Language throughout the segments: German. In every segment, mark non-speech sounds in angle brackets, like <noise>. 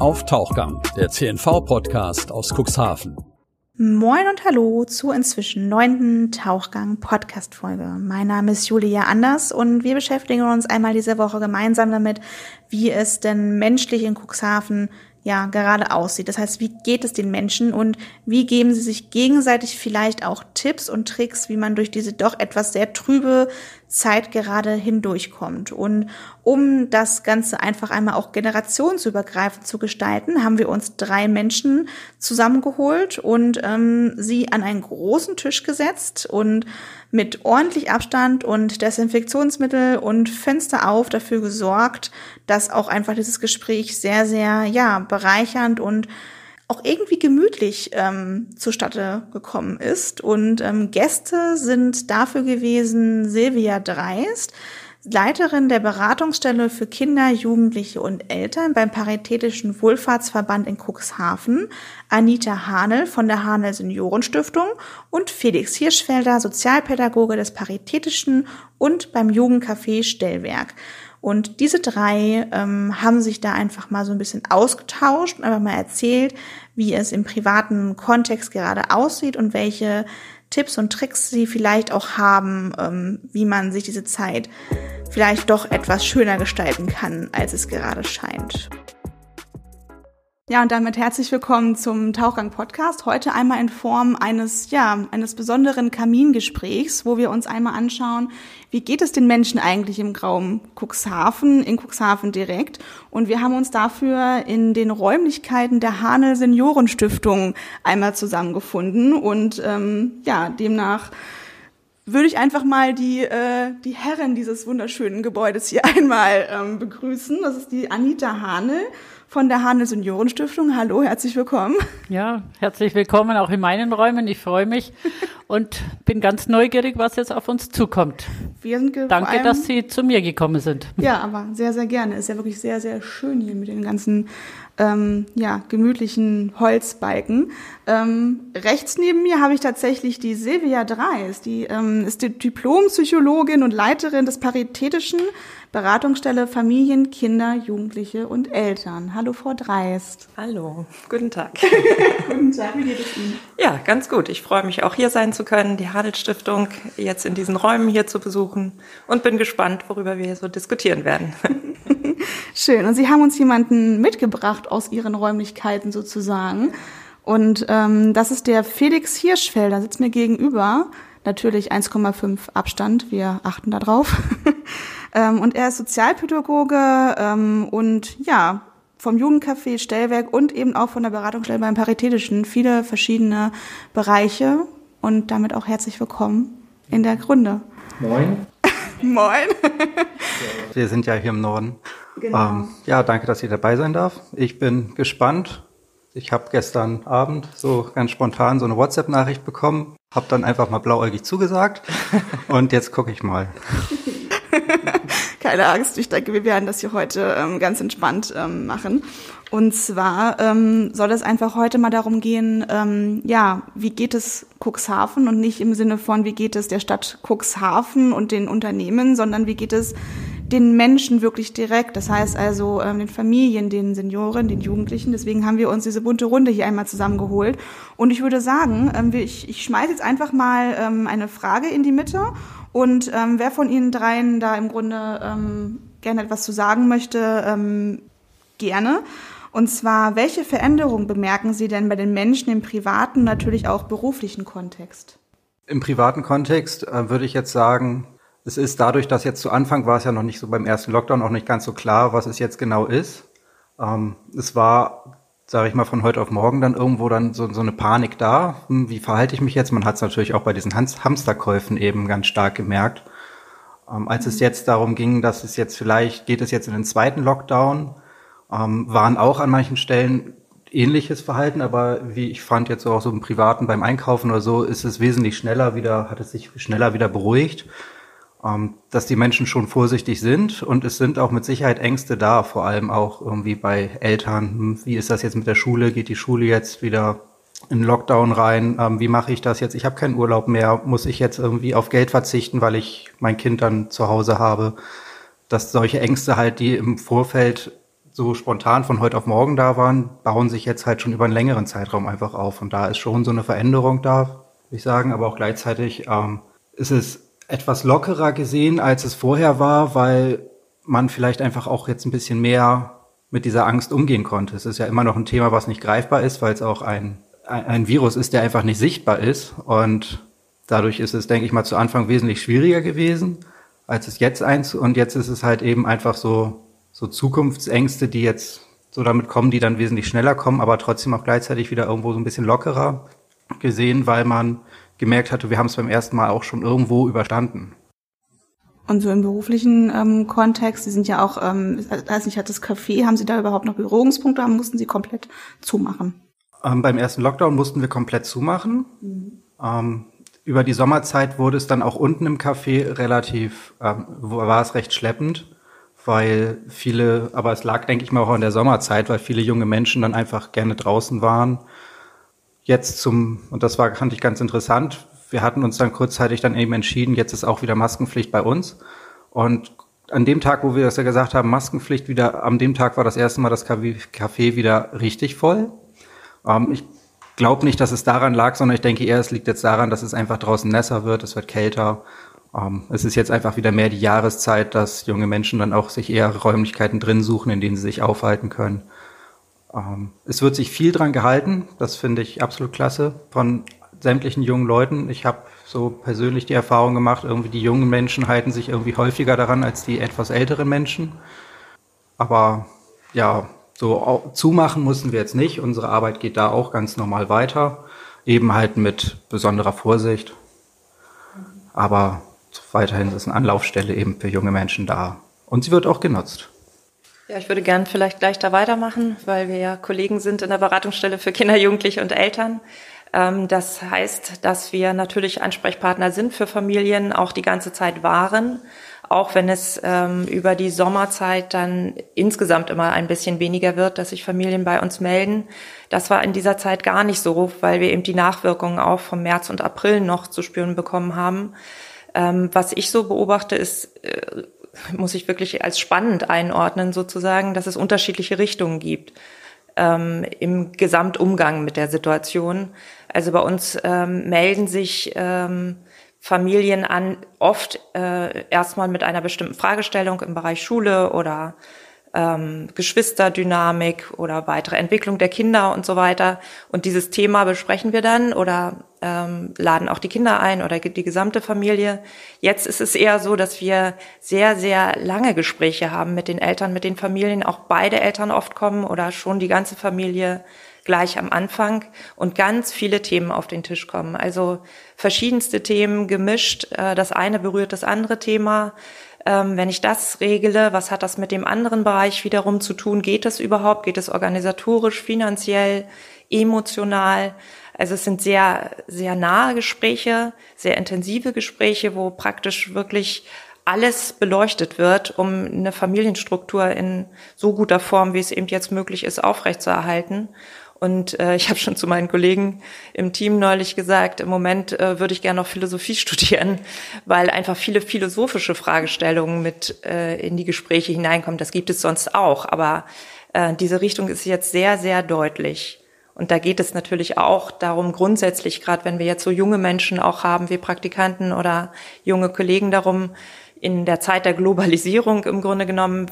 auf Tauchgang, der CNV-Podcast aus Cuxhaven. Moin und hallo zur inzwischen neunten Tauchgang-Podcast-Folge. Mein Name ist Julia Anders und wir beschäftigen uns einmal diese Woche gemeinsam damit, wie es denn menschlich in Cuxhaven ja gerade aussieht. Das heißt, wie geht es den Menschen und wie geben sie sich gegenseitig vielleicht auch Tipps und Tricks, wie man durch diese doch etwas sehr trübe Zeit gerade hindurchkommt. Und um das Ganze einfach einmal auch generationsübergreifend zu gestalten, haben wir uns drei Menschen zusammengeholt und ähm, sie an einen großen Tisch gesetzt und mit ordentlich Abstand und Desinfektionsmittel und Fenster auf dafür gesorgt, dass auch einfach dieses Gespräch sehr, sehr, ja, bereichernd und auch irgendwie gemütlich ähm, zustatte gekommen ist. Und ähm, Gäste sind dafür gewesen Silvia Dreist, Leiterin der Beratungsstelle für Kinder, Jugendliche und Eltern beim Paritätischen Wohlfahrtsverband in Cuxhaven, Anita Hanel von der Hanel Seniorenstiftung und Felix Hirschfelder, Sozialpädagoge des Paritätischen und beim Jugendcafé Stellwerk. Und diese drei ähm, haben sich da einfach mal so ein bisschen ausgetauscht und einfach mal erzählt, wie es im privaten Kontext gerade aussieht und welche Tipps und Tricks sie vielleicht auch haben, ähm, wie man sich diese Zeit vielleicht doch etwas schöner gestalten kann, als es gerade scheint. Ja, und damit herzlich willkommen zum Tauchgang Podcast. Heute einmal in Form eines, ja, eines besonderen Kamingesprächs, wo wir uns einmal anschauen, wie geht es den Menschen eigentlich im Raum Cuxhaven, in Cuxhaven direkt. Und wir haben uns dafür in den Räumlichkeiten der Hanel Seniorenstiftung einmal zusammengefunden und, ähm, ja, demnach würde ich einfach mal die, äh, die Herren dieses wunderschönen Gebäudes hier <laughs> einmal ähm, begrüßen. Das ist die Anita Hanel von der Handel Seniorenstiftung. Hallo, herzlich willkommen. Ja, herzlich willkommen auch in meinen Räumen. Ich freue mich und bin ganz neugierig, was jetzt auf uns zukommt. Wir sind Danke, dass Sie zu mir gekommen sind. Ja, aber sehr, sehr gerne. Ist ja wirklich sehr, sehr schön hier mit den ganzen ähm, ja, gemütlichen Holzbalken. Ähm, rechts neben mir habe ich tatsächlich die Silvia Dreis. Die ähm, ist die Diplompsychologin und Leiterin des Paritätischen Beratungsstelle Familien, Kinder, Jugendliche und Eltern. Hallo, Frau Dreist. Hallo, guten Tag. <laughs> guten Tag, wie geht es Ihnen? Ja, ganz gut. Ich freue mich auch hier sein zu können, die Hadel Stiftung jetzt in diesen Räumen hier zu besuchen und bin gespannt, worüber wir hier so diskutieren werden. <laughs> <laughs> Schön. Und Sie haben uns jemanden mitgebracht aus Ihren Räumlichkeiten sozusagen. Und ähm, das ist der Felix Hirschfelder, sitzt mir gegenüber. Natürlich 1,5 Abstand, wir achten darauf. <laughs> ähm, und er ist Sozialpädagoge ähm, und ja, vom Jugendcafé Stellwerk und eben auch von der Beratungsstelle beim Paritätischen viele verschiedene Bereiche und damit auch herzlich willkommen in der Gründe. Moin. Moin. <laughs> Wir sind ja hier im Norden. Genau. Ähm, ja, danke, dass ich dabei sein darf. Ich bin gespannt. Ich habe gestern Abend so ganz spontan so eine WhatsApp-Nachricht bekommen, habe dann einfach mal blauäugig zugesagt <laughs> und jetzt gucke ich mal. Keine Angst, ich denke, wir werden das hier heute ähm, ganz entspannt ähm, machen. Und zwar ähm, soll es einfach heute mal darum gehen, ähm, ja, wie geht es Cuxhaven und nicht im Sinne von, wie geht es der Stadt Cuxhaven und den Unternehmen, sondern wie geht es den Menschen wirklich direkt. Das heißt also ähm, den Familien, den Senioren, den Jugendlichen. Deswegen haben wir uns diese bunte Runde hier einmal zusammengeholt. Und ich würde sagen, ähm, ich, ich schmeiße jetzt einfach mal ähm, eine Frage in die Mitte. Und ähm, wer von Ihnen dreien da im Grunde ähm, gerne etwas zu sagen möchte, ähm, gerne. Und zwar, welche Veränderungen bemerken Sie denn bei den Menschen im privaten, natürlich auch beruflichen Kontext? Im privaten Kontext äh, würde ich jetzt sagen, es ist dadurch, dass jetzt zu Anfang war es ja noch nicht so beim ersten Lockdown auch nicht ganz so klar, was es jetzt genau ist. Ähm, es war, sage ich mal, von heute auf morgen dann irgendwo dann so, so eine Panik da. Hm, wie verhalte ich mich jetzt? Man hat es natürlich auch bei diesen Hamsterkäufen eben ganz stark gemerkt. Ähm, als mhm. es jetzt darum ging, dass es jetzt vielleicht, geht es jetzt in den zweiten Lockdown, ähm, waren auch an manchen Stellen ähnliches Verhalten, aber wie ich fand jetzt auch so im Privaten beim Einkaufen oder so, ist es wesentlich schneller wieder, hat es sich schneller wieder beruhigt, dass die Menschen schon vorsichtig sind und es sind auch mit Sicherheit Ängste da, vor allem auch irgendwie bei Eltern. Hm, wie ist das jetzt mit der Schule? Geht die Schule jetzt wieder in Lockdown rein? Ähm, wie mache ich das jetzt? Ich habe keinen Urlaub mehr. Muss ich jetzt irgendwie auf Geld verzichten, weil ich mein Kind dann zu Hause habe? Dass solche Ängste halt, die im Vorfeld so spontan von heute auf morgen da waren, bauen sich jetzt halt schon über einen längeren Zeitraum einfach auf. Und da ist schon so eine Veränderung da, würde ich sagen. Aber auch gleichzeitig ähm, ist es etwas lockerer gesehen, als es vorher war, weil man vielleicht einfach auch jetzt ein bisschen mehr mit dieser Angst umgehen konnte. Es ist ja immer noch ein Thema, was nicht greifbar ist, weil es auch ein, ein, Virus ist, der einfach nicht sichtbar ist. Und dadurch ist es, denke ich mal, zu Anfang wesentlich schwieriger gewesen, als es jetzt eins. Und jetzt ist es halt eben einfach so, so Zukunftsängste, die jetzt so damit kommen, die dann wesentlich schneller kommen, aber trotzdem auch gleichzeitig wieder irgendwo so ein bisschen lockerer gesehen, weil man gemerkt hatte, wir haben es beim ersten Mal auch schon irgendwo überstanden. Und so im beruflichen ähm, Kontext, Sie sind ja auch, ähm, weiß nicht, hat das Café, haben Sie da überhaupt noch Berührungspunkte, haben mussten Sie komplett zumachen? Ähm, beim ersten Lockdown mussten wir komplett zumachen. Mhm. Ähm, über die Sommerzeit wurde es dann auch unten im Café relativ, ähm, war es recht schleppend, weil viele, aber es lag, denke ich mal, auch in der Sommerzeit, weil viele junge Menschen dann einfach gerne draußen waren. Jetzt zum, und das war, fand ich ganz interessant, wir hatten uns dann kurzzeitig dann eben entschieden, jetzt ist auch wieder Maskenpflicht bei uns. Und an dem Tag, wo wir das ja gesagt haben, Maskenpflicht wieder, an dem Tag war das erste Mal das Café wieder richtig voll. Ähm, ich glaube nicht, dass es daran lag, sondern ich denke eher, es liegt jetzt daran, dass es einfach draußen nässer wird, es wird kälter. Ähm, es ist jetzt einfach wieder mehr die Jahreszeit, dass junge Menschen dann auch sich eher Räumlichkeiten drin suchen, in denen sie sich aufhalten können. Ähm, es wird sich viel dran gehalten, das finde ich absolut klasse von sämtlichen jungen Leuten. Ich habe so persönlich die Erfahrung gemacht, irgendwie die jungen Menschen halten sich irgendwie häufiger daran als die etwas älteren Menschen. Aber ja, so zumachen mussten wir jetzt nicht. Unsere Arbeit geht da auch ganz normal weiter, eben halt mit besonderer Vorsicht. Aber weiterhin ist eine Anlaufstelle eben für junge Menschen da. Und sie wird auch genutzt. Ja, ich würde gern vielleicht gleich da weitermachen, weil wir ja Kollegen sind in der Beratungsstelle für Kinder, Jugendliche und Eltern. Ähm, das heißt, dass wir natürlich Ansprechpartner sind für Familien, auch die ganze Zeit waren, auch wenn es ähm, über die Sommerzeit dann insgesamt immer ein bisschen weniger wird, dass sich Familien bei uns melden. Das war in dieser Zeit gar nicht so, weil wir eben die Nachwirkungen auch vom März und April noch zu spüren bekommen haben. Ähm, was ich so beobachte, ist, äh, muss ich wirklich als spannend einordnen, sozusagen, dass es unterschiedliche Richtungen gibt ähm, im Gesamtumgang mit der Situation. Also bei uns ähm, melden sich ähm, Familien an, oft äh, erstmal mit einer bestimmten Fragestellung im Bereich Schule oder ähm, Geschwisterdynamik oder weitere Entwicklung der Kinder und so weiter. Und dieses Thema besprechen wir dann oder ähm, laden auch die Kinder ein oder die gesamte Familie. Jetzt ist es eher so, dass wir sehr, sehr lange Gespräche haben mit den Eltern, mit den Familien, auch beide Eltern oft kommen oder schon die ganze Familie gleich am Anfang und ganz viele Themen auf den Tisch kommen. Also verschiedenste Themen gemischt. Äh, das eine berührt das andere Thema. Ähm, wenn ich das regle, was hat das mit dem anderen Bereich wiederum zu tun? Geht es überhaupt? Geht es organisatorisch, finanziell, emotional? Also es sind sehr, sehr nahe Gespräche, sehr intensive Gespräche, wo praktisch wirklich alles beleuchtet wird, um eine Familienstruktur in so guter Form, wie es eben jetzt möglich ist, aufrechtzuerhalten. Und äh, ich <laughs> habe schon zu meinen Kollegen im Team neulich gesagt, im Moment äh, würde ich gerne noch Philosophie <laughs> studieren, weil einfach viele philosophische Fragestellungen mit äh, in die Gespräche hineinkommen. Das gibt es sonst auch, aber äh, diese Richtung ist jetzt sehr, sehr deutlich. Und da geht es natürlich auch darum, grundsätzlich, gerade wenn wir jetzt so junge Menschen auch haben, wie Praktikanten oder junge Kollegen, darum, in der Zeit der Globalisierung im Grunde genommen,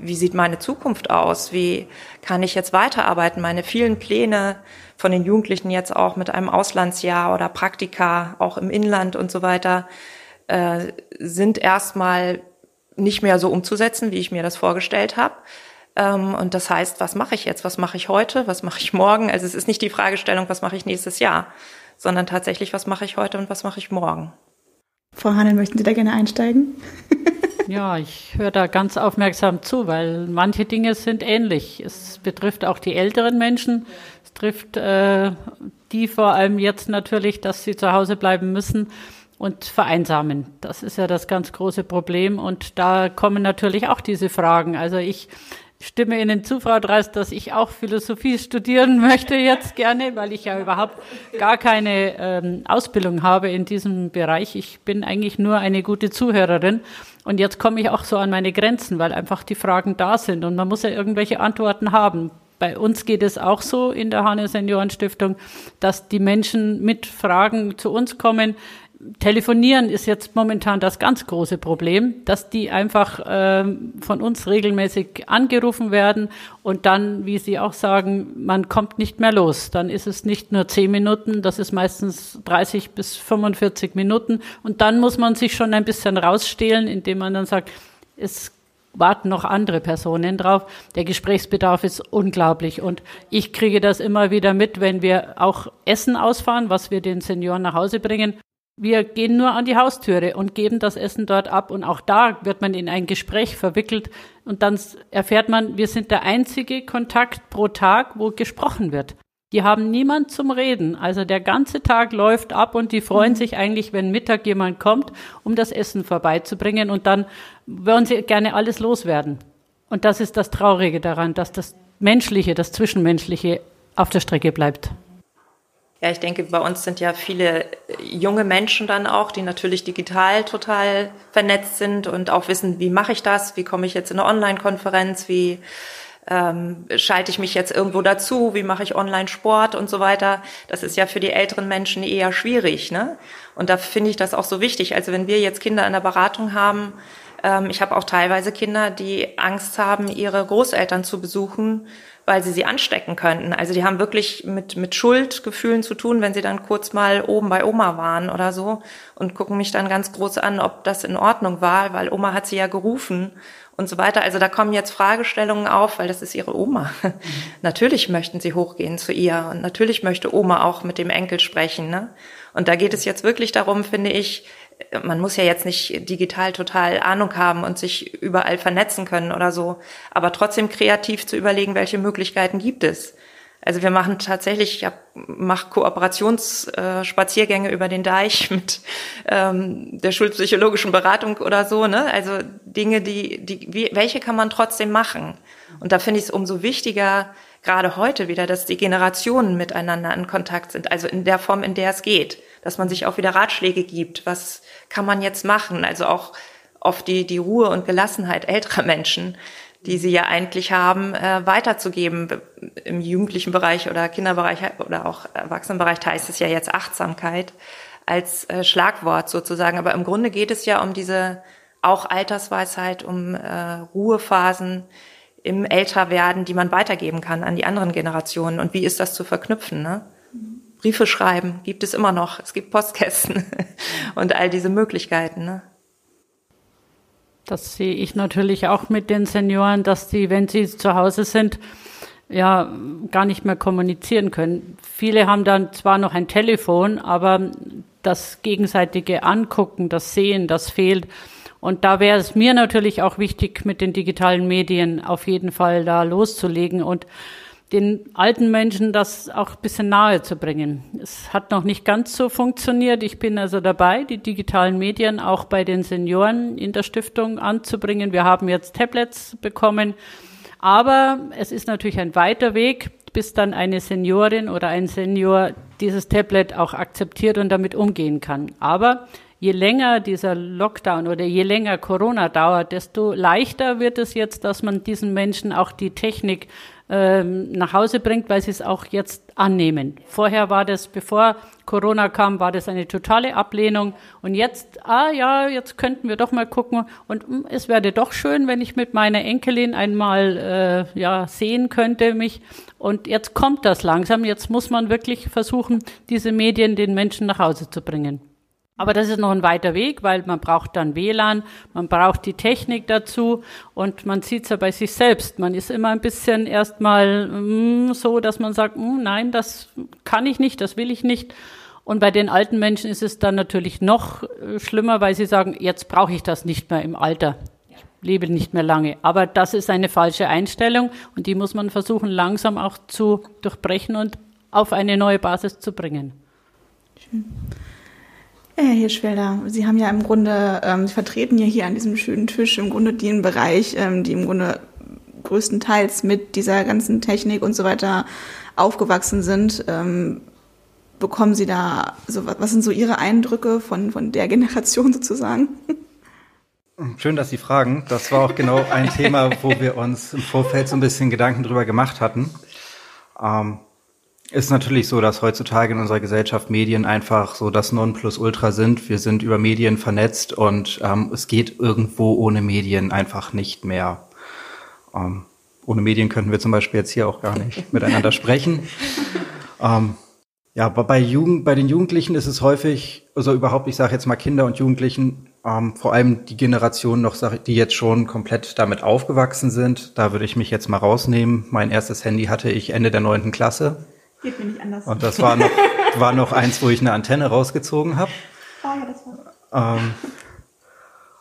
wie sieht meine Zukunft aus? Wie kann ich jetzt weiterarbeiten? Meine vielen Pläne von den Jugendlichen jetzt auch mit einem Auslandsjahr oder Praktika, auch im Inland und so weiter, äh, sind erstmal nicht mehr so umzusetzen, wie ich mir das vorgestellt habe. Ähm, und das heißt, was mache ich jetzt? Was mache ich heute? Was mache ich morgen? Also es ist nicht die Fragestellung, was mache ich nächstes Jahr, sondern tatsächlich, was mache ich heute und was mache ich morgen? Frau Hanel, möchten Sie da gerne einsteigen? <laughs> ja, ich höre da ganz aufmerksam zu, weil manche Dinge sind ähnlich. Es betrifft auch die älteren Menschen. Es trifft äh, die vor allem jetzt natürlich, dass sie zu Hause bleiben müssen und vereinsamen. Das ist ja das ganz große Problem. Und da kommen natürlich auch diese Fragen. Also ich stimme Ihnen zu, Frau Dreist, dass ich auch Philosophie studieren <laughs> möchte jetzt gerne, weil ich ja überhaupt gar keine ähm, Ausbildung habe in diesem Bereich. Ich bin eigentlich nur eine gute Zuhörerin. Und jetzt komme ich auch so an meine Grenzen, weil einfach die Fragen da sind und man muss ja irgendwelche Antworten haben. Bei uns geht es auch so in der Hane Seniorenstiftung, dass die Menschen mit Fragen zu uns kommen, Telefonieren ist jetzt momentan das ganz große Problem, dass die einfach ähm, von uns regelmäßig angerufen werden und dann, wie Sie auch sagen, man kommt nicht mehr los. Dann ist es nicht nur zehn Minuten, das ist meistens 30 bis 45 Minuten und dann muss man sich schon ein bisschen rausstehlen, indem man dann sagt, es warten noch andere Personen drauf. Der Gesprächsbedarf ist unglaublich und ich kriege das immer wieder mit, wenn wir auch Essen ausfahren, was wir den Senioren nach Hause bringen. Wir gehen nur an die Haustüre und geben das Essen dort ab und auch da wird man in ein Gespräch verwickelt und dann erfährt man, wir sind der einzige Kontakt pro Tag, wo gesprochen wird. Die haben niemand zum Reden. Also der ganze Tag läuft ab und die freuen mhm. sich eigentlich, wenn Mittag jemand kommt, um das Essen vorbeizubringen und dann wollen sie gerne alles loswerden. Und das ist das Traurige daran, dass das Menschliche, das Zwischenmenschliche auf der Strecke bleibt. Ja, ich denke, bei uns sind ja viele junge Menschen dann auch, die natürlich digital total vernetzt sind und auch wissen, wie mache ich das, wie komme ich jetzt in eine Online-Konferenz, wie ähm, schalte ich mich jetzt irgendwo dazu, wie mache ich Online-Sport und so weiter. Das ist ja für die älteren Menschen eher schwierig. Ne? Und da finde ich das auch so wichtig. Also wenn wir jetzt Kinder in der Beratung haben, ähm, ich habe auch teilweise Kinder, die Angst haben, ihre Großeltern zu besuchen, weil sie sie anstecken könnten. Also die haben wirklich mit, mit Schuldgefühlen zu tun, wenn sie dann kurz mal oben bei Oma waren oder so und gucken mich dann ganz groß an, ob das in Ordnung war, weil Oma hat sie ja gerufen und so weiter. Also da kommen jetzt Fragestellungen auf, weil das ist ihre Oma. Mhm. <laughs> natürlich möchten sie hochgehen zu ihr und natürlich möchte Oma auch mit dem Enkel sprechen. Ne? Und da geht es jetzt wirklich darum, finde ich, man muss ja jetzt nicht digital total Ahnung haben und sich überall vernetzen können oder so, aber trotzdem kreativ zu überlegen, welche Möglichkeiten gibt es. Also wir machen tatsächlich, ich mache Kooperationsspaziergänge äh, über den Deich <laughs> mit ähm, der schulpsychologischen Beratung oder so, ne? Also Dinge, die, die, wie, welche kann man trotzdem machen? Und da finde ich es umso wichtiger, gerade heute wieder, dass die Generationen miteinander in Kontakt sind, also in der Form, in der es geht dass man sich auch wieder Ratschläge gibt. Was kann man jetzt machen? Also auch oft die, die Ruhe und Gelassenheit älterer Menschen, die sie ja eigentlich haben, äh, weiterzugeben. Im jugendlichen Bereich oder Kinderbereich oder auch Erwachsenenbereich heißt es ja jetzt Achtsamkeit als äh, Schlagwort sozusagen. Aber im Grunde geht es ja um diese auch Altersweisheit, um äh, Ruhephasen im Älterwerden, die man weitergeben kann an die anderen Generationen. Und wie ist das zu verknüpfen? Ne? Briefe schreiben gibt es immer noch. Es gibt Postkästen <laughs> und all diese Möglichkeiten. Ne? Das sehe ich natürlich auch mit den Senioren, dass die, wenn sie zu Hause sind, ja gar nicht mehr kommunizieren können. Viele haben dann zwar noch ein Telefon, aber das gegenseitige Angucken, das Sehen, das fehlt. Und da wäre es mir natürlich auch wichtig, mit den digitalen Medien auf jeden Fall da loszulegen und den alten Menschen das auch ein bisschen nahe zu bringen. Es hat noch nicht ganz so funktioniert. Ich bin also dabei, die digitalen Medien auch bei den Senioren in der Stiftung anzubringen. Wir haben jetzt Tablets bekommen. Aber es ist natürlich ein weiter Weg, bis dann eine Seniorin oder ein Senior dieses Tablet auch akzeptiert und damit umgehen kann. Aber je länger dieser Lockdown oder je länger Corona dauert, desto leichter wird es jetzt, dass man diesen Menschen auch die Technik ähm, nach Hause bringt, weil sie es auch jetzt annehmen. Vorher war das, bevor Corona kam, war das eine totale Ablehnung. Und jetzt, ah ja, jetzt könnten wir doch mal gucken. Und hm, es wäre doch schön, wenn ich mit meiner Enkelin einmal äh, ja sehen könnte mich. Und jetzt kommt das langsam. Jetzt muss man wirklich versuchen, diese Medien den Menschen nach Hause zu bringen. Aber das ist noch ein weiter Weg, weil man braucht dann WLAN, man braucht die Technik dazu und man sieht es ja bei sich selbst. Man ist immer ein bisschen erstmal mm, so, dass man sagt, mm, nein, das kann ich nicht, das will ich nicht. Und bei den alten Menschen ist es dann natürlich noch äh, schlimmer, weil sie sagen, jetzt brauche ich das nicht mehr im Alter. Ich lebe nicht mehr lange. Aber das ist eine falsche Einstellung und die muss man versuchen langsam auch zu durchbrechen und auf eine neue Basis zu bringen. Schön. Herr Hirschfelder, Sie haben ja im Grunde, ähm, Sie vertreten ja hier an diesem schönen Tisch im Grunde den Bereich, ähm, die im Grunde größtenteils mit dieser ganzen Technik und so weiter aufgewachsen sind. Ähm, bekommen Sie da, so, was sind so Ihre Eindrücke von, von der Generation <laughs> sozusagen? Schön, dass Sie fragen. Das war auch genau ein Thema, wo wir uns im Vorfeld so ein bisschen Gedanken drüber gemacht hatten. Ähm, ist natürlich so, dass heutzutage in unserer Gesellschaft Medien einfach so das Nonplusultra sind. Wir sind über Medien vernetzt und ähm, es geht irgendwo ohne Medien einfach nicht mehr. Ähm, ohne Medien könnten wir zum Beispiel jetzt hier auch gar nicht <laughs> miteinander sprechen. Ähm, ja, bei, Jugend, bei den Jugendlichen ist es häufig, also überhaupt, ich sage jetzt mal Kinder und Jugendlichen, ähm, vor allem die Generation noch, die jetzt schon komplett damit aufgewachsen sind. Da würde ich mich jetzt mal rausnehmen. Mein erstes Handy hatte ich Ende der neunten Klasse. Geht mir nicht anders. Und das war noch, war noch eins, wo ich eine Antenne rausgezogen habe. Oh, ja, das war. Ähm,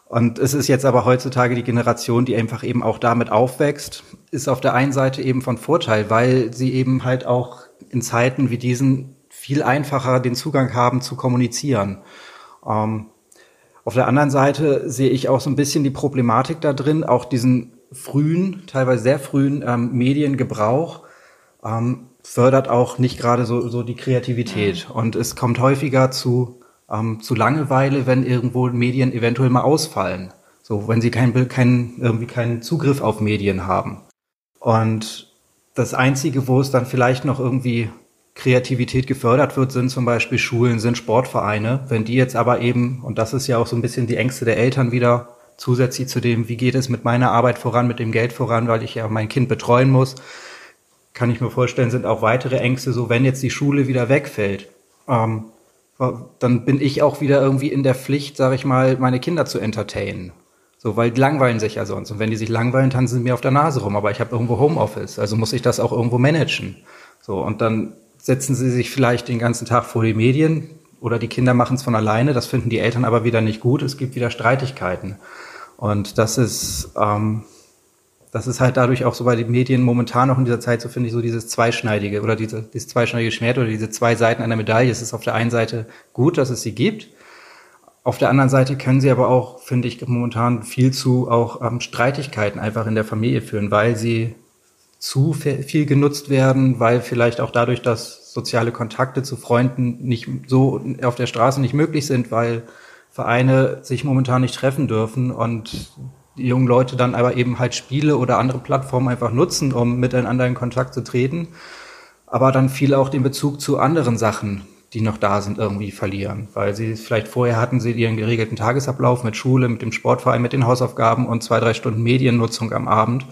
und es ist jetzt aber heutzutage die Generation, die einfach eben auch damit aufwächst, ist auf der einen Seite eben von Vorteil, weil sie eben halt auch in Zeiten wie diesen viel einfacher den Zugang haben zu kommunizieren. Ähm, auf der anderen Seite sehe ich auch so ein bisschen die Problematik da drin, auch diesen frühen, teilweise sehr frühen ähm, Mediengebrauch ähm, fördert auch nicht gerade so, so die Kreativität. Und es kommt häufiger zu, ähm, zu Langeweile, wenn irgendwo Medien eventuell mal ausfallen. So, wenn sie keinen kein, irgendwie keinen Zugriff auf Medien haben. Und das Einzige, wo es dann vielleicht noch irgendwie Kreativität gefördert wird, sind zum Beispiel Schulen, sind Sportvereine. Wenn die jetzt aber eben, und das ist ja auch so ein bisschen die Ängste der Eltern wieder, zusätzlich zu dem, wie geht es mit meiner Arbeit voran, mit dem Geld voran, weil ich ja mein Kind betreuen muss, kann ich mir vorstellen, sind auch weitere Ängste, so wenn jetzt die Schule wieder wegfällt, ähm, dann bin ich auch wieder irgendwie in der Pflicht, sage ich mal, meine Kinder zu entertainen. So, weil die langweilen sich ja sonst. Und wenn die sich langweilen, tanzen sie mir auf der Nase rum. Aber ich habe irgendwo Homeoffice, also muss ich das auch irgendwo managen. So, und dann setzen sie sich vielleicht den ganzen Tag vor die Medien oder die Kinder machen es von alleine. Das finden die Eltern aber wieder nicht gut. Es gibt wieder Streitigkeiten. Und das ist, ähm, das ist halt dadurch auch so bei den Medien momentan noch in dieser Zeit so, finde ich, so dieses zweischneidige oder diese, dieses zweischneidige Schwert oder diese zwei Seiten einer Medaille. Es ist auf der einen Seite gut, dass es sie gibt. Auf der anderen Seite können sie aber auch, finde ich, momentan viel zu auch ähm, Streitigkeiten einfach in der Familie führen, weil sie zu viel genutzt werden, weil vielleicht auch dadurch, dass soziale Kontakte zu Freunden nicht so auf der Straße nicht möglich sind, weil Vereine sich momentan nicht treffen dürfen und die jungen Leute dann aber eben halt Spiele oder andere Plattformen einfach nutzen, um miteinander in Kontakt zu treten, aber dann viel auch den Bezug zu anderen Sachen, die noch da sind, irgendwie verlieren, weil sie vielleicht vorher hatten sie ihren geregelten Tagesablauf mit Schule, mit dem Sportverein, mit den Hausaufgaben und zwei, drei Stunden Mediennutzung am Abend.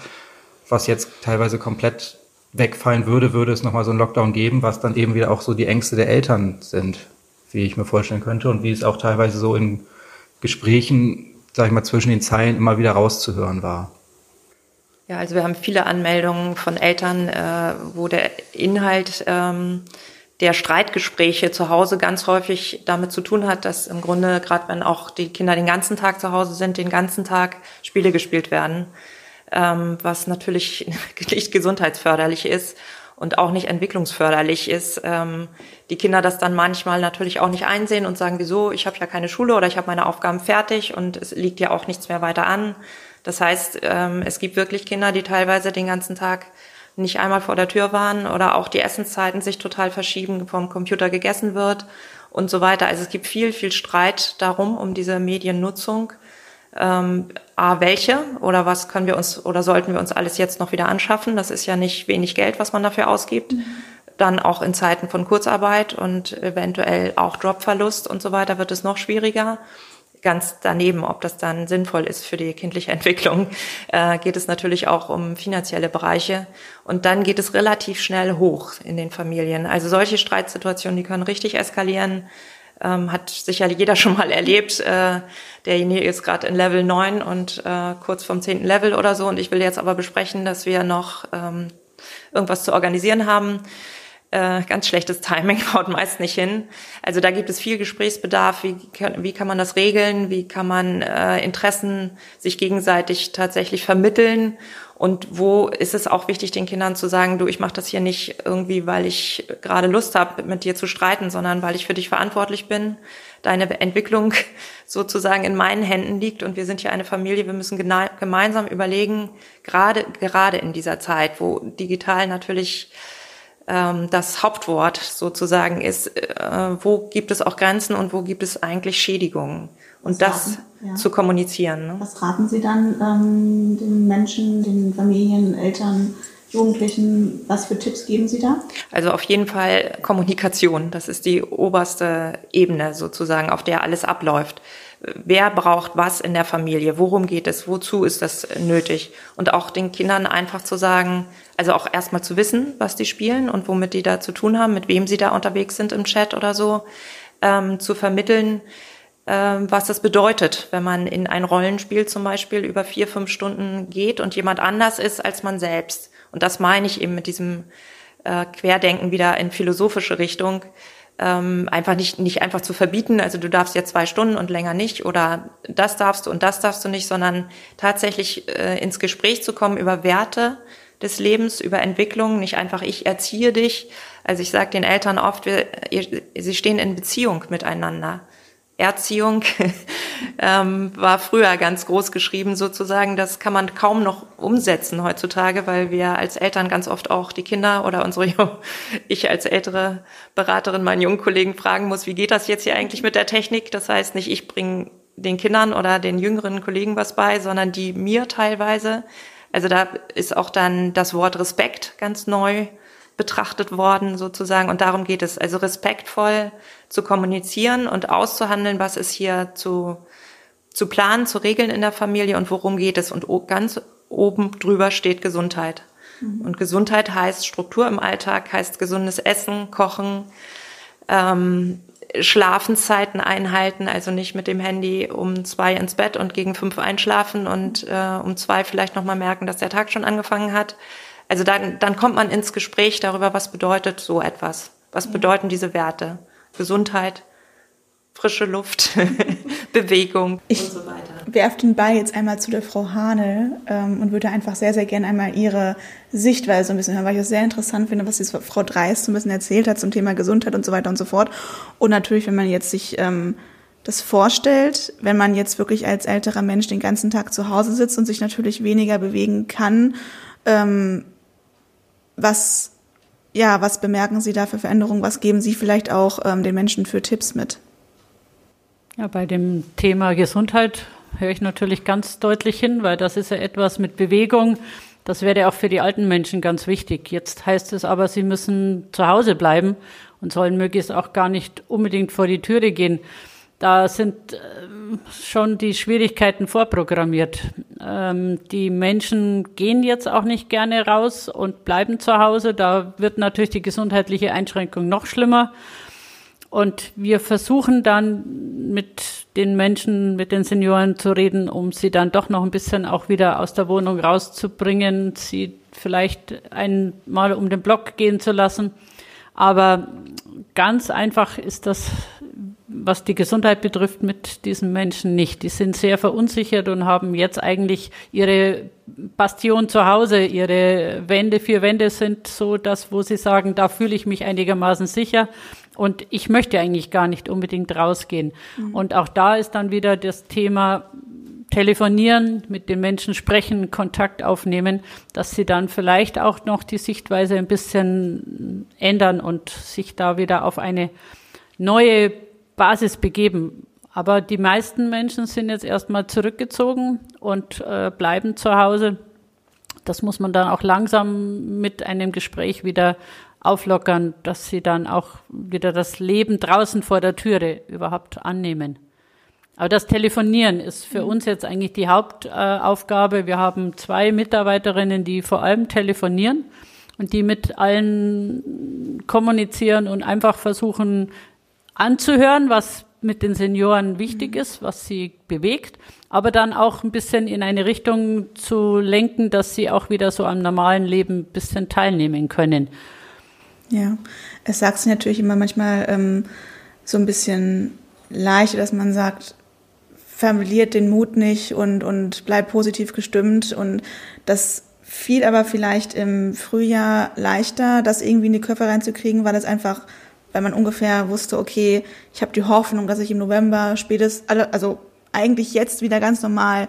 Was jetzt teilweise komplett wegfallen würde, würde es nochmal so einen Lockdown geben, was dann eben wieder auch so die Ängste der Eltern sind, wie ich mir vorstellen könnte und wie es auch teilweise so in Gesprächen, sag ich mal, zwischen den Zeilen immer wieder rauszuhören war. Ja, also wir haben viele Anmeldungen von Eltern, äh, wo der Inhalt ähm, der Streitgespräche zu Hause ganz häufig damit zu tun hat, dass im Grunde, gerade wenn auch die Kinder den ganzen Tag zu Hause sind, den ganzen Tag Spiele gespielt werden ähm, was natürlich <laughs> nicht gesundheitsförderlich ist und auch nicht entwicklungsförderlich ist. Ähm, die Kinder das dann manchmal natürlich auch nicht einsehen und sagen, wieso, ich habe ja keine Schule oder ich habe meine Aufgaben fertig und es liegt ja auch nichts mehr weiter an. Das heißt, ähm, es gibt wirklich Kinder, die teilweise den ganzen Tag nicht einmal vor der Tür waren oder auch die Essenszeiten sich total verschieben, vom Computer gegessen wird und so weiter. Also es gibt viel, viel Streit darum, um diese Mediennutzung ähm, A, welche oder was können wir uns oder sollten wir uns alles jetzt noch wieder anschaffen? Das ist ja nicht wenig Geld, was man dafür ausgibt. Mhm. Dann auch in Zeiten von Kurzarbeit und eventuell auch Jobverlust und so weiter wird es noch schwieriger. Ganz daneben, ob das dann sinnvoll ist für die kindliche <laughs> Entwicklung, äh, geht es natürlich auch um finanzielle Bereiche. Und dann geht es relativ schnell hoch in den Familien. Also solche Streitsituationen, die können richtig eskalieren ähm, hat sicherlich jeder <laughs> schon mal erlebt. Äh, derjenige ist gerade in Level 9 und äh, kurz vom zehnten Level oder so. Und ich will jetzt aber besprechen, dass wir noch ähm, irgendwas zu organisieren haben. Äh, ganz schlechtes Timing, <laughs> haut meist nicht hin. Also da gibt es viel Gesprächsbedarf. Wie, wie kann man das regeln? Wie kann man äh, Interessen sich gegenseitig tatsächlich vermitteln? Und wo ist es auch wichtig, den Kindern zu sagen, du, ich mache das hier nicht irgendwie, weil ich gerade Lust habe, mit dir zu streiten, sondern weil ich für dich verantwortlich bin. deine Entwicklung <laughs> sozusagen in meinen Händen liegt und wir sind hier eine Familie, wir müssen gemeinsam überlegen, gerade, gerade in dieser Zeit, wo digital natürlich das Hauptwort sozusagen ist, äh, wo gibt es auch Grenzen und wo gibt es eigentlich Schädigungen und das ja. zu kommunizieren. Ne? Was raten Sie dann ähm, den Menschen, den Familien, Eltern, Jugendlichen, was für Tipps geben Sie da? Also auf jeden Fall Kommunikation. Das ist die oberste Ebene sozusagen, auf der alles abläuft. Wer braucht was in der Familie? Worum geht es? Wozu ist das nötig? Und auch den Kindern einfach zu sagen, also auch erstmal zu wissen, was die spielen und womit die da zu tun haben, mit wem sie da unterwegs sind im Chat oder so, ähm, zu vermitteln, ähm, was das bedeutet, wenn man in ein Rollenspiel zum Beispiel über vier, fünf Stunden geht und jemand anders ist als man selbst. Und das meine ich eben mit diesem äh, Querdenken wieder in philosophische Richtung. Ähm, einfach nicht, nicht einfach zu verbieten, also du darfst jetzt zwei Stunden und länger nicht oder das darfst du und das darfst du nicht, sondern tatsächlich äh, ins Gespräch zu kommen über Werte des Lebens, über Entwicklung, nicht einfach ich erziehe dich. Also ich sage den Eltern oft, wir, ihr, sie stehen in Beziehung miteinander. Erziehung <laughs> ähm, war früher ganz groß geschrieben sozusagen. Das kann man kaum noch umsetzen heutzutage, weil wir als Eltern ganz oft auch die Kinder oder unsere, <laughs> ich als ältere Beraterin meinen jungen Kollegen fragen muss, wie geht das jetzt hier eigentlich mit der Technik? Das heißt nicht, ich bringe den Kindern oder den jüngeren Kollegen was bei, sondern die mir teilweise. Also da ist auch dann das Wort Respekt ganz neu betrachtet worden sozusagen. Und darum geht es. Also respektvoll zu kommunizieren und auszuhandeln, was ist hier zu, zu planen, zu regeln in der Familie und worum geht es. Und ganz oben drüber steht Gesundheit. Mhm. Und Gesundheit heißt Struktur im Alltag, heißt gesundes Essen, Kochen, ähm, Schlafenszeiten einhalten, also nicht mit dem Handy um zwei ins Bett und gegen fünf einschlafen und äh, um zwei vielleicht nochmal merken, dass der Tag schon angefangen hat, also dann, dann kommt man ins Gespräch darüber, was bedeutet so etwas? Was ja. bedeuten diese Werte? Gesundheit, frische Luft, <laughs> Bewegung ich und so weiter. Ich werfe den Ball jetzt einmal zu der Frau Hane ähm, und würde einfach sehr, sehr gerne einmal ihre Sichtweise ein bisschen hören, weil ich das sehr interessant finde, was die Frau Dreist so ein bisschen erzählt hat zum Thema Gesundheit und so weiter und so fort. Und natürlich, wenn man jetzt sich ähm, das vorstellt, wenn man jetzt wirklich als älterer Mensch den ganzen Tag zu Hause sitzt und sich natürlich weniger bewegen kann, ähm, was, ja, was bemerken Sie da für Veränderungen? Was geben Sie vielleicht auch ähm, den Menschen für Tipps mit? Ja, bei dem Thema Gesundheit höre ich natürlich ganz deutlich hin, weil das ist ja etwas mit Bewegung. Das wäre auch für die alten Menschen ganz wichtig. Jetzt heißt es aber, sie müssen zu Hause bleiben und sollen möglichst auch gar nicht unbedingt vor die Türe gehen. Da sind äh, schon die Schwierigkeiten vorprogrammiert. Ähm, die Menschen gehen jetzt auch nicht gerne raus und bleiben zu Hause. Da wird natürlich die gesundheitliche Einschränkung noch schlimmer. Und wir versuchen dann mit den Menschen, mit den Senioren zu reden, um sie dann doch noch ein bisschen auch wieder aus der Wohnung rauszubringen, sie vielleicht einmal um den Block gehen zu lassen. Aber ganz einfach ist das was die Gesundheit betrifft, mit diesen Menschen nicht. Die sind sehr verunsichert und haben jetzt eigentlich ihre Bastion zu Hause. Ihre Wände, vier Wände sind so das, wo sie sagen, da fühle ich mich einigermaßen sicher. Und ich möchte eigentlich gar nicht unbedingt rausgehen. Mhm. Und auch da ist dann wieder das Thema telefonieren, mit den Menschen sprechen, Kontakt aufnehmen, dass sie dann vielleicht auch noch die Sichtweise ein bisschen ändern und sich da wieder auf eine neue Basis begeben. Aber die meisten Menschen sind jetzt erstmal zurückgezogen und äh, bleiben zu Hause. Das muss man dann auch langsam mit einem Gespräch wieder auflockern, dass sie dann auch wieder das Leben draußen vor der Türe überhaupt annehmen. Aber das Telefonieren ist für uns jetzt eigentlich die Hauptaufgabe. Wir haben zwei Mitarbeiterinnen, die vor allem telefonieren und die mit allen kommunizieren und einfach versuchen, anzuhören, was mit den Senioren wichtig ist, was sie bewegt, aber dann auch ein bisschen in eine Richtung zu lenken, dass sie auch wieder so am normalen Leben ein bisschen teilnehmen können. Ja, es sagt sich natürlich immer manchmal ähm, so ein bisschen leicht, dass man sagt, verliert den Mut nicht und, und bleibt positiv gestimmt und das fiel aber vielleicht im Frühjahr leichter, das irgendwie in die Köpfe reinzukriegen, weil es einfach weil man ungefähr wusste, okay, ich habe die Hoffnung, dass ich im November spätestens, also eigentlich jetzt wieder ganz normal,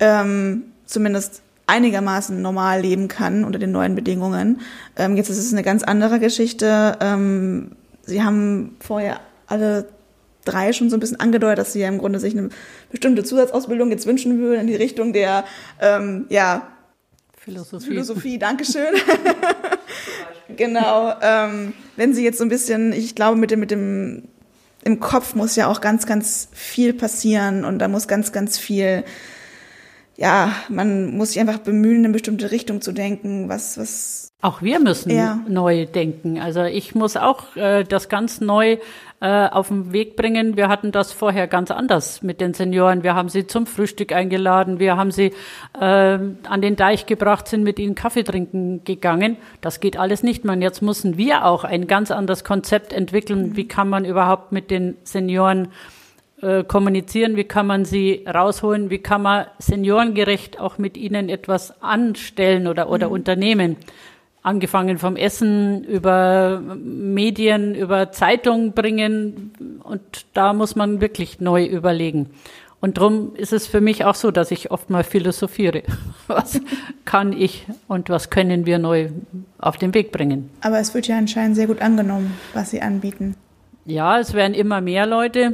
ähm, zumindest einigermaßen normal leben kann unter den neuen Bedingungen. Ähm, jetzt ist es eine ganz andere Geschichte. Ähm, sie haben vorher alle drei schon so ein bisschen angedeutet, dass sie ja im Grunde sich eine bestimmte Zusatzausbildung jetzt wünschen würden in die Richtung der ähm, ja, Philosophie. Philosophie, Dankeschön. <laughs> <laughs> genau. Ähm, wenn sie jetzt so ein bisschen, ich glaube, mit dem, mit dem im Kopf muss ja auch ganz, ganz viel passieren und da muss ganz, ganz viel ja, man muss sich einfach bemühen, in eine bestimmte Richtung zu denken, was, was. Auch wir müssen ja. neu denken. Also ich muss auch äh, das ganz neu äh, auf den Weg bringen. Wir hatten das vorher ganz anders mit den Senioren. Wir haben sie zum Frühstück eingeladen, wir haben sie äh, an den Deich gebracht, sind mit ihnen Kaffee trinken gegangen. Das geht alles nicht mehr. Und jetzt müssen wir auch ein ganz anderes Konzept entwickeln. Mhm. Wie kann man überhaupt mit den Senioren äh, kommunizieren, wie kann man sie rausholen, wie kann man seniorengerecht auch mit ihnen etwas anstellen oder, oder mhm. unternehmen. Angefangen vom Essen über Medien, über Zeitungen bringen und da muss man wirklich neu überlegen. Und darum ist es für mich auch so, dass ich oft mal philosophiere. <laughs> Was kann ich und was können wir neu auf den Weg bringen? Aber es wird ja anscheinend sehr gut angenommen, was Sie anbieten. Ja, es werden immer mehr Leute.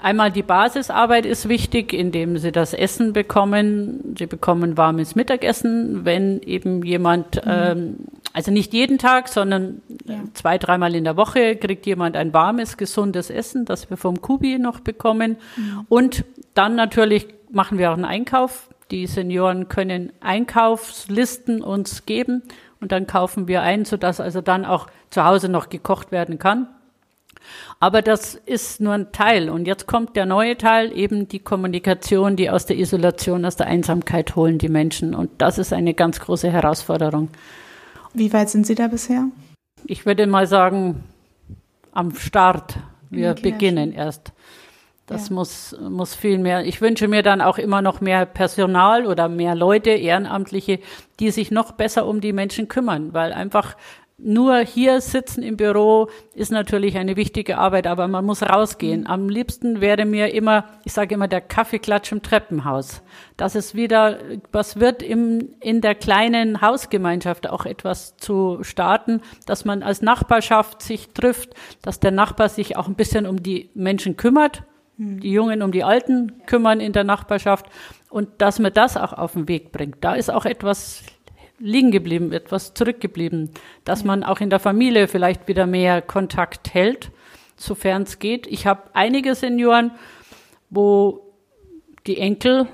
Einmal die Basisarbeit ist wichtig, indem sie das Essen bekommen. Sie bekommen warmes Mittagessen, wenn eben jemand, mhm. ähm, also nicht jeden Tag, sondern ja. zwei, dreimal in der Woche kriegt jemand ein warmes, gesundes Essen, das wir vom Kubi noch bekommen. Mhm. Und dann natürlich machen wir auch einen Einkauf. Die Senioren können Einkaufslisten uns geben und dann kaufen wir ein, sodass also dann auch zu Hause noch gekocht werden kann. Aber das ist nur ein Teil. Und jetzt kommt der neue Teil, eben die Kommunikation, die aus der Isolation, aus der Einsamkeit holen die Menschen. Und das ist eine ganz große Herausforderung. Wie weit sind Sie da bisher? Ich würde mal sagen, am Start. Wir beginnen erst. Das ja. muss, muss viel mehr. Ich wünsche mir dann auch immer noch mehr Personal oder mehr Leute, Ehrenamtliche, die sich noch besser um die Menschen kümmern, weil einfach nur hier sitzen im Büro ist natürlich eine wichtige Arbeit, aber man muss rausgehen. Mhm. Am liebsten wäre mir immer, ich sage immer, der Kaffeeklatsch im Treppenhaus. Dass es wieder was wird im, in der kleinen Hausgemeinschaft auch etwas zu starten, dass man als Nachbarschaft sich trifft, dass der Nachbar sich auch ein bisschen um die Menschen kümmert, mhm. die Jungen um die Alten kümmern in der Nachbarschaft und dass man das auch auf den Weg bringt. Da ist auch etwas liegen geblieben, etwas zurückgeblieben, dass man auch in der Familie vielleicht wieder mehr Kontakt hält, sofern es geht. Ich habe einige Senioren, wo die Enkel,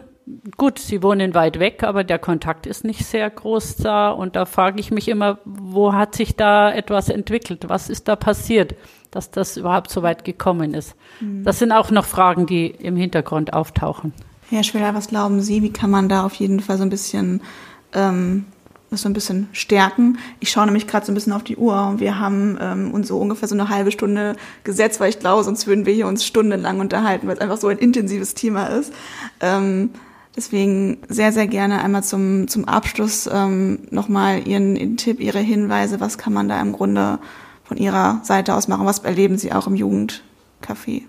gut, sie wohnen weit weg, aber der Kontakt ist nicht sehr groß da und da frage ich mich immer, wo hat sich da etwas entwickelt? Was ist da passiert, dass das überhaupt so weit gekommen ist? Mhm. Das sind auch noch Fragen, die im Hintergrund auftauchen. Herr Schweller, was glauben Sie, wie kann man da auf jeden Fall so ein bisschen ähm, das so ein bisschen stärken. Ich schaue nämlich gerade so ein bisschen auf die Uhr und wir haben ähm, uns so ungefähr so eine halbe Stunde gesetzt, weil ich glaube, sonst würden wir hier uns stundenlang unterhalten, weil es einfach so ein intensives Thema ist. Ähm, deswegen sehr, sehr gerne einmal zum, zum Abschluss ähm, nochmal Ihren, Ihren Tipp, Ihre Hinweise, was kann man da im Grunde von Ihrer Seite aus machen, was erleben Sie auch im Jugendcafé?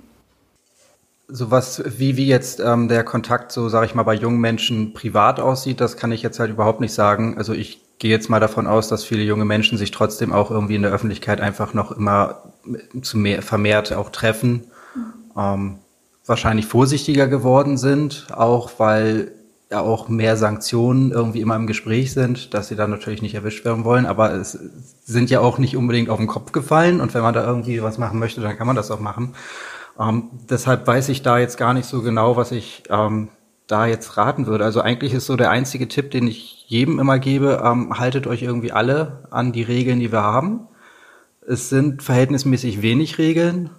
Sowas wie, wie jetzt ähm, der Kontakt, so sage ich mal, bei jungen Menschen privat aussieht, das kann ich jetzt halt überhaupt nicht sagen. Also ich gehe jetzt mal davon aus, dass viele junge Menschen sich trotzdem auch irgendwie in der Öffentlichkeit einfach noch immer zu mehr, vermehrt auch treffen. Ähm, wahrscheinlich vorsichtiger geworden sind, auch weil ja auch mehr Sanktionen irgendwie immer im Gespräch sind, dass sie dann natürlich nicht erwischt werden wollen, aber es sind ja auch nicht unbedingt auf den Kopf gefallen und wenn man da irgendwie was machen möchte, dann kann man das auch machen. Ähm, deshalb weiß ich da jetzt gar nicht so genau, was ich ähm, da jetzt raten würde. Also eigentlich ist so der einzige Tipp, den ich jedem immer gebe, ähm, haltet euch irgendwie alle an die Regeln, die wir haben. Es sind verhältnismäßig wenig Regeln,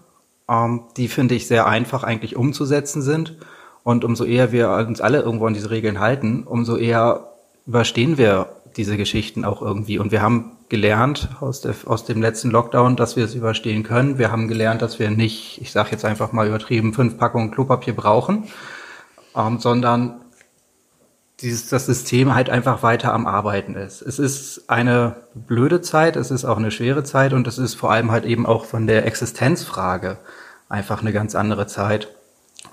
ähm, die finde ich sehr einfach eigentlich umzusetzen sind. Und umso eher wir uns alle irgendwo an diese Regeln halten, umso eher überstehen wir diese Geschichten auch irgendwie. Und wir haben gelernt aus, der, aus dem letzten Lockdown, dass wir es überstehen können. Wir haben gelernt, dass wir nicht, ich sage jetzt einfach mal übertrieben, fünf Packungen Klopapier brauchen, ähm, sondern dieses, das System halt einfach weiter am Arbeiten ist. Es ist eine blöde Zeit, es ist auch eine schwere Zeit und es ist vor allem halt eben auch von der Existenzfrage einfach eine ganz andere Zeit,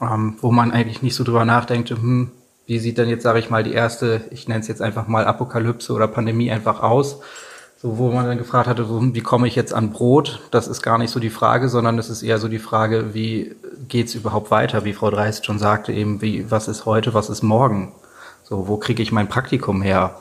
ähm, wo man eigentlich nicht so drüber nachdenkt, hm, wie sieht denn jetzt, sage ich mal, die erste, ich nenne es jetzt einfach mal Apokalypse oder Pandemie einfach aus, so wo man dann gefragt hatte, so, wie komme ich jetzt an Brot? Das ist gar nicht so die Frage, sondern es ist eher so die Frage, wie geht's überhaupt weiter? Wie Frau Dreist schon sagte, eben, wie, was ist heute, was ist morgen? So, wo kriege ich mein Praktikum her?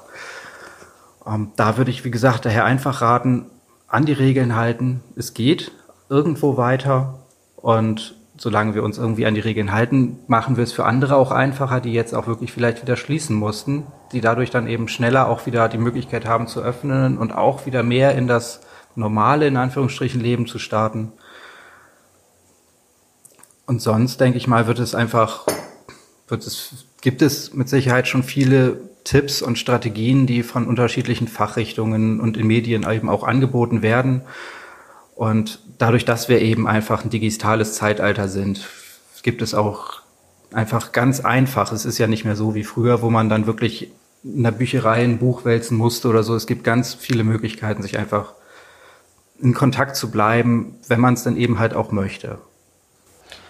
Ähm, da würde ich, wie gesagt, daher einfach raten, an die Regeln halten. Es geht irgendwo weiter und solange wir uns irgendwie an die Regeln halten, machen wir es für andere auch einfacher, die jetzt auch wirklich vielleicht wieder schließen mussten, die dadurch dann eben schneller auch wieder die Möglichkeit haben zu öffnen und auch wieder mehr in das normale, in Anführungsstrichen, Leben zu starten. Und sonst, denke ich mal, wird es einfach, wird es, gibt es mit Sicherheit schon viele Tipps und Strategien, die von unterschiedlichen Fachrichtungen und in Medien eben auch angeboten werden und dadurch, dass wir eben einfach ein digitales Zeitalter sind, gibt es auch einfach ganz einfach. Es ist ja nicht mehr so wie früher, wo man dann wirklich in der Bücherei ein Buch wälzen musste oder so. Es gibt ganz viele Möglichkeiten, sich einfach in Kontakt zu bleiben, wenn man es dann eben halt auch möchte.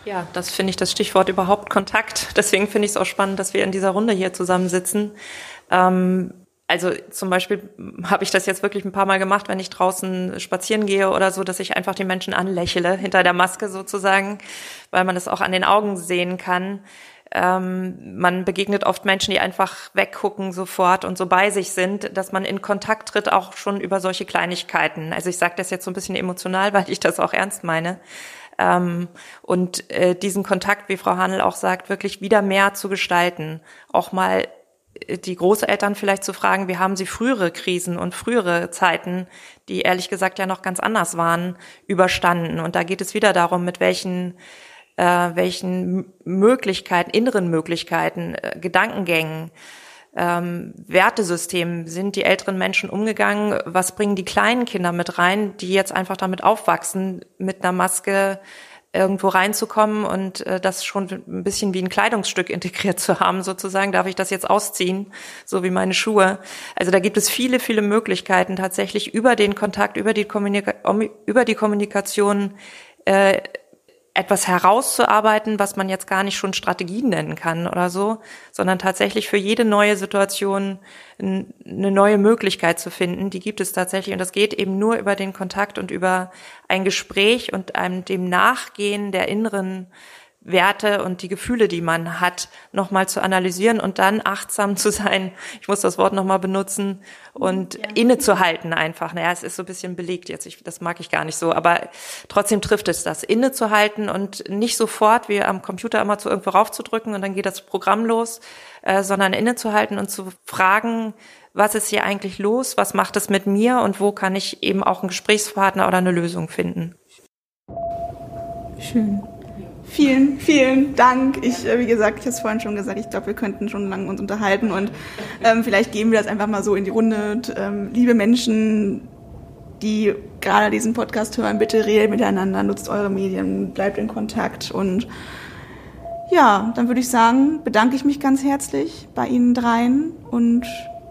Ja, das finde ich das Stichwort überhaupt Kontakt. Deswegen finde ich es auch spannend, dass wir in dieser Runde hier zusammensitzen. Ähm, also zum Beispiel habe ich das jetzt wirklich ein paar Mal gemacht, wenn ich draußen spazieren gehe oder so, dass ich einfach die Menschen anlächle, hinter der Maske sozusagen, weil man das auch an den Augen sehen kann. Ähm, man begegnet oft Menschen, die einfach weggucken sofort und so bei sich sind, dass man in Kontakt tritt, auch schon über solche Kleinigkeiten. Also ich sage das jetzt so ein bisschen emotional, weil ich das auch ernst meine. Ähm, und äh, diesen Kontakt, wie Frau Hanel auch sagt, wirklich wieder mehr zu gestalten, auch mal die Großeltern vielleicht zu fragen, wie haben sie frühere Krisen und frühere Zeiten, die ehrlich gesagt ja noch ganz anders waren, überstanden. Und da geht es wieder darum, mit welchen, äh, welchen Möglichkeiten, inneren Möglichkeiten, äh, Gedankengängen, ähm, Wertesystemen sind die älteren Menschen umgegangen? Was bringen die kleinen Kinder mit rein, die jetzt einfach damit aufwachsen, mit einer Maske irgendwo reinzukommen und äh, das schon ein bisschen wie ein Kleidungsstück <laughs> integriert zu haben, sozusagen. Darf ich das jetzt ausziehen, so wie meine Schuhe? Also da gibt es viele, viele Möglichkeiten, tatsächlich über den Kontakt, über die, Kommunika über die Kommunikation äh, etwas herauszuarbeiten, was man jetzt gar nicht schon Strategien nennen kann oder so, sondern tatsächlich für jede neue Situation eine neue Möglichkeit zu finden. Die gibt es tatsächlich und das geht eben nur über den Kontakt und über ein Gespräch und einem dem Nachgehen der inneren Werte und die Gefühle, die man hat, nochmal zu analysieren und dann achtsam zu sein. Ich muss das Wort nochmal benutzen und ja. innezuhalten einfach. Naja, es ist so ein bisschen belegt jetzt. Ich, das mag ich gar nicht so, aber trotzdem trifft es das. Innezuhalten und nicht sofort wie am Computer immer zu irgendwo raufzudrücken und dann geht das Programm los, äh, sondern innezuhalten und zu fragen, was ist hier eigentlich los? Was macht es mit mir? Und wo kann ich eben auch einen Gesprächspartner oder eine Lösung finden? Schön. Vielen, vielen Dank. Ich, äh, wie gesagt, ich habe es vorhin schon gesagt, ich glaube, wir könnten schon lange uns unterhalten und ähm, vielleicht geben wir das einfach mal so in die Runde. Und, ähm, liebe Menschen, die gerade diesen Podcast hören, bitte redet miteinander, nutzt eure Medien, bleibt in Kontakt und ja, dann würde ich sagen, bedanke ich mich ganz herzlich bei Ihnen dreien und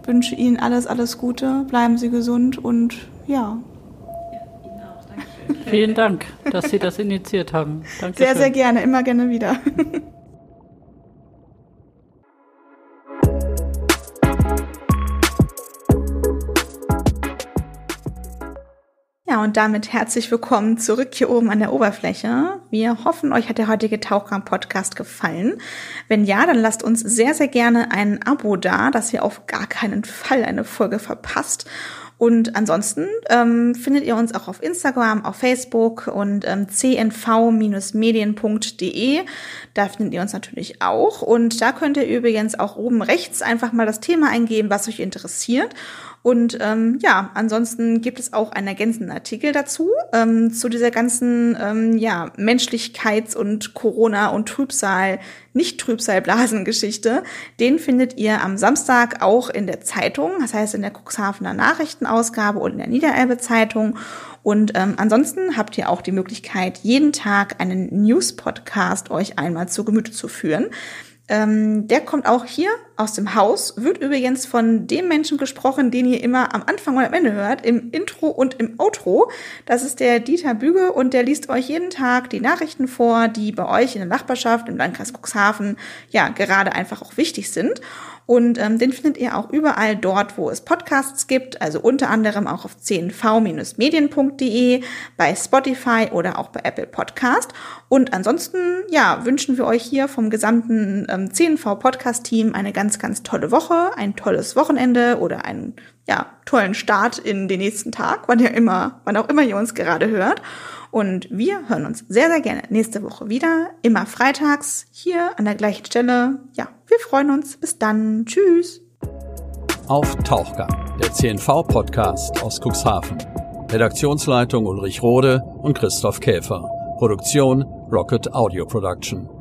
wünsche Ihnen alles, alles Gute, bleiben Sie gesund und ja, Vielen Dank, dass Sie das initiiert haben. Danke sehr, sehr gerne, immer gerne wieder. Ja, und damit herzlich willkommen zurück hier oben an der Oberfläche. Wir hoffen, euch hat der heutige Tauchgang-Podcast gefallen. Wenn ja, dann lasst uns sehr, sehr gerne ein Abo da, dass ihr auf gar keinen Fall eine Folge verpasst. Und ansonsten ähm, findet ihr uns auch auf Instagram, auf Facebook und ähm, cnv-medien.de. Da findet ihr uns natürlich auch. Und da könnt ihr übrigens auch oben rechts einfach mal das Thema eingeben, was euch interessiert. Und ähm, ja, ansonsten gibt es auch einen ergänzenden Artikel dazu, ähm, zu dieser ganzen ähm, ja, Menschlichkeits- und Corona- und Trübsal, nicht Trübsalblasengeschichte. Den findet ihr am Samstag auch in der Zeitung, das heißt in der Cuxhavener Nachrichtenausgabe und in der Niederelbe Zeitung. Und ähm, ansonsten habt ihr auch die Möglichkeit, jeden Tag einen News-Podcast euch einmal zu Gemüte zu führen. Ähm, der kommt auch hier aus dem Haus, wird übrigens von dem Menschen gesprochen, den ihr immer am Anfang und am Ende hört, im Intro und im Outro. Das ist der Dieter Büge und der liest euch jeden Tag die Nachrichten vor, die bei euch in der Nachbarschaft im Landkreis Cuxhaven ja gerade einfach auch wichtig sind. Und ähm, den findet ihr auch überall dort, wo es Podcasts gibt, also unter anderem auch auf cnv-medien.de, bei Spotify oder auch bei Apple Podcast. Und ansonsten, ja, wünschen wir euch hier vom gesamten ähm, CNV Podcast Team eine ganz, ganz tolle Woche, ein tolles Wochenende oder einen, ja, tollen Start in den nächsten Tag, wann ihr immer, wann auch immer ihr uns gerade hört. Und wir hören uns sehr, sehr gerne nächste Woche wieder. Immer freitags hier an der gleichen Stelle. Ja, wir freuen uns. Bis dann. Tschüss. Auf Tauchgang, der CNV-Podcast aus Cuxhaven. Redaktionsleitung Ulrich Rode und Christoph Käfer. Produktion Rocket Audio Production.